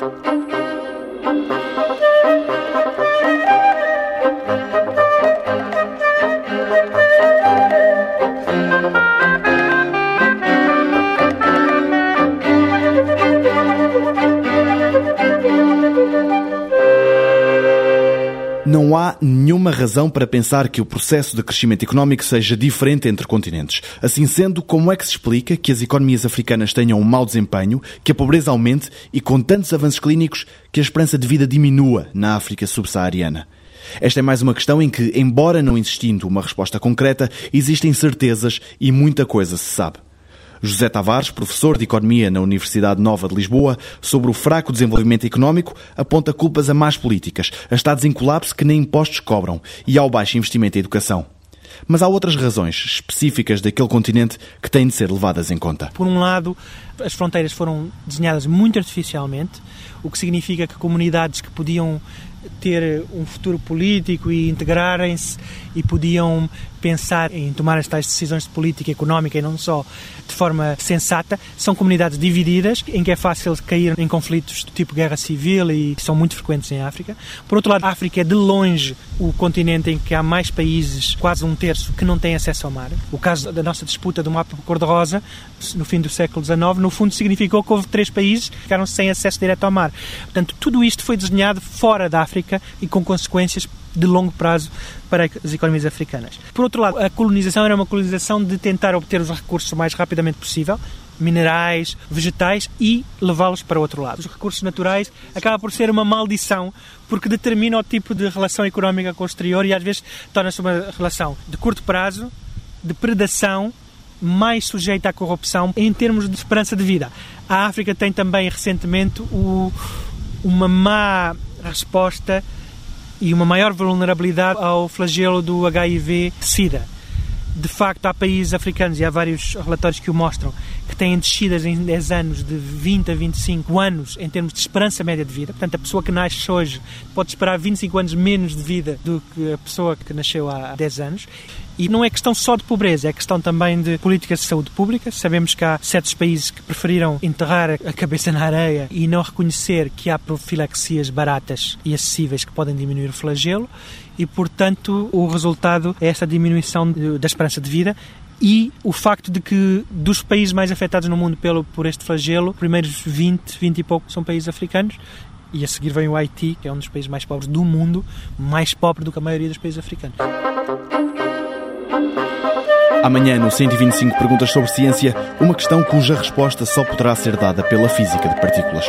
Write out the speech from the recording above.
thank you Não há nenhuma razão para pensar que o processo de crescimento económico seja diferente entre continentes. Assim sendo, como é que se explica que as economias africanas tenham um mau desempenho, que a pobreza aumente e, com tantos avanços clínicos, que a esperança de vida diminua na África subsaariana? Esta é mais uma questão em que, embora não existindo uma resposta concreta, existem certezas e muita coisa se sabe. José Tavares, professor de Economia na Universidade Nova de Lisboa, sobre o fraco desenvolvimento económico, aponta culpas a más políticas, a estados em colapso que nem impostos cobram e ao baixo investimento em educação. Mas há outras razões específicas daquele continente que têm de ser levadas em conta. Por um lado, as fronteiras foram desenhadas muito artificialmente, o que significa que comunidades que podiam ter um futuro político e integrarem-se e podiam pensar em tomar as tais decisões de política económica e não só de forma sensata. São comunidades divididas, em que é fácil cair em conflitos do tipo guerra civil e são muito frequentes em África. Por outro lado, a África é de longe o continente em que há mais países, quase um terço, que não têm acesso ao mar. O caso da nossa disputa do mapa cor-de-rosa, no fim do século XIX, no fundo significou que houve três países que ficaram sem acesso direto ao mar. Portanto, tudo isto foi desenhado fora da África e com consequências de longo prazo para as economias africanas. Por outro lado, a colonização era uma colonização de tentar obter os recursos o mais rapidamente possível, minerais, vegetais e levá-los para o outro lado. Os recursos naturais acaba por ser uma maldição porque determina o tipo de relação económica com o exterior e às vezes torna-se uma relação de curto prazo, de predação, mais sujeita à corrupção em termos de esperança de vida. A África tem também recentemente o, uma má resposta e uma maior vulnerabilidade ao flagelo do HIV-Sida. De facto, há países africanos, e há vários relatórios que o mostram, têm descidas em 10 anos de 20 a 25 anos em termos de esperança média de vida. Portanto, a pessoa que nasce hoje pode esperar 25 anos menos de vida do que a pessoa que nasceu há 10 anos. E não é questão só de pobreza, é questão também de políticas de saúde pública. Sabemos que há certos países que preferiram enterrar a cabeça na areia e não reconhecer que há profilaxias baratas e acessíveis que podem diminuir o flagelo e, portanto, o resultado é esta diminuição da esperança de vida e o facto de que dos países mais afetados no mundo pelo, por este flagelo, os primeiros 20, 20 e pouco são países africanos e a seguir vem o Haiti, que é um dos países mais pobres do mundo, mais pobre do que a maioria dos países africanos. Amanhã, no 125 Perguntas sobre Ciência, uma questão cuja resposta só poderá ser dada pela física de partículas.